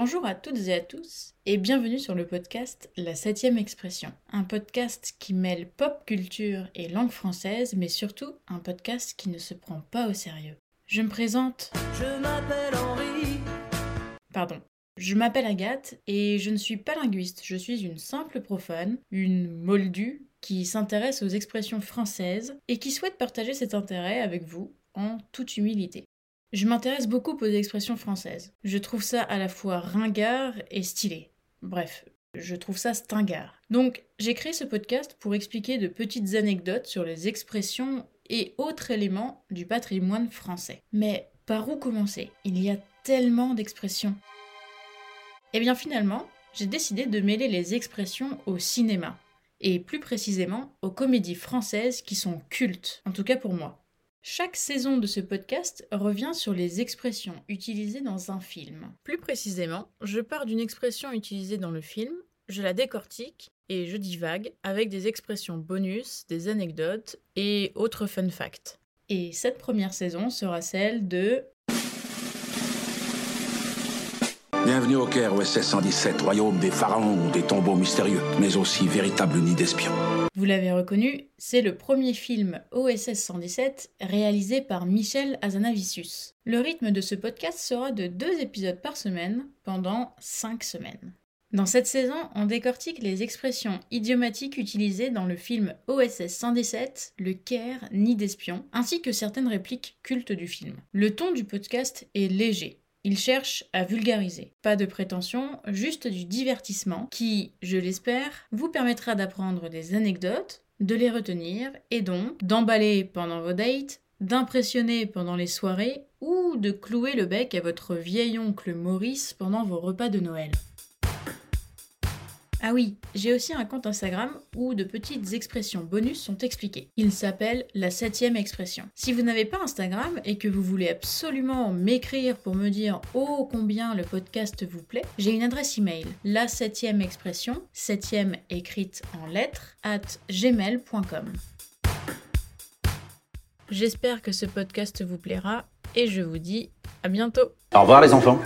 Bonjour à toutes et à tous et bienvenue sur le podcast La Septième Expression, un podcast qui mêle pop culture et langue française, mais surtout un podcast qui ne se prend pas au sérieux. Je me présente. Je m'appelle Henri. Pardon. Je m'appelle Agathe et je ne suis pas linguiste, je suis une simple profane, une moldue qui s'intéresse aux expressions françaises et qui souhaite partager cet intérêt avec vous en toute humilité. Je m'intéresse beaucoup aux expressions françaises. Je trouve ça à la fois ringard et stylé. Bref, je trouve ça stingard. Donc, j'ai créé ce podcast pour expliquer de petites anecdotes sur les expressions et autres éléments du patrimoine français. Mais par où commencer? Il y a tellement d'expressions. Eh bien finalement, j'ai décidé de mêler les expressions au cinéma, et plus précisément aux comédies françaises qui sont cultes, en tout cas pour moi. Chaque saison de ce podcast revient sur les expressions utilisées dans un film. Plus précisément, je pars d'une expression utilisée dans le film, je la décortique et je divague avec des expressions bonus, des anecdotes et autres fun facts. Et cette première saison sera celle de Bienvenue au Caire, OSS 117, royaume des pharaons, des tombeaux mystérieux, mais aussi véritable nid d'espions. Vous l'avez reconnu, c'est le premier film OSS 117 réalisé par Michel Azanavicius. Le rythme de ce podcast sera de deux épisodes par semaine pendant cinq semaines. Dans cette saison, on décortique les expressions idiomatiques utilisées dans le film OSS 117, Le Caire, Nid d'espions, ainsi que certaines répliques cultes du film. Le ton du podcast est léger, il cherche à vulgariser. Pas de prétention, juste du divertissement qui, je l'espère, vous permettra d'apprendre des anecdotes, de les retenir et donc d'emballer pendant vos dates, d'impressionner pendant les soirées ou de clouer le bec à votre vieil oncle Maurice pendant vos repas de Noël. Ah oui, j'ai aussi un compte Instagram où de petites expressions bonus sont expliquées. Il s'appelle la septième expression. Si vous n'avez pas Instagram et que vous voulez absolument m'écrire pour me dire oh combien le podcast vous plaît, j'ai une adresse email, la septième expression, septième écrite en lettres, at gmail.com. J'espère que ce podcast vous plaira et je vous dis à bientôt. Au revoir les enfants.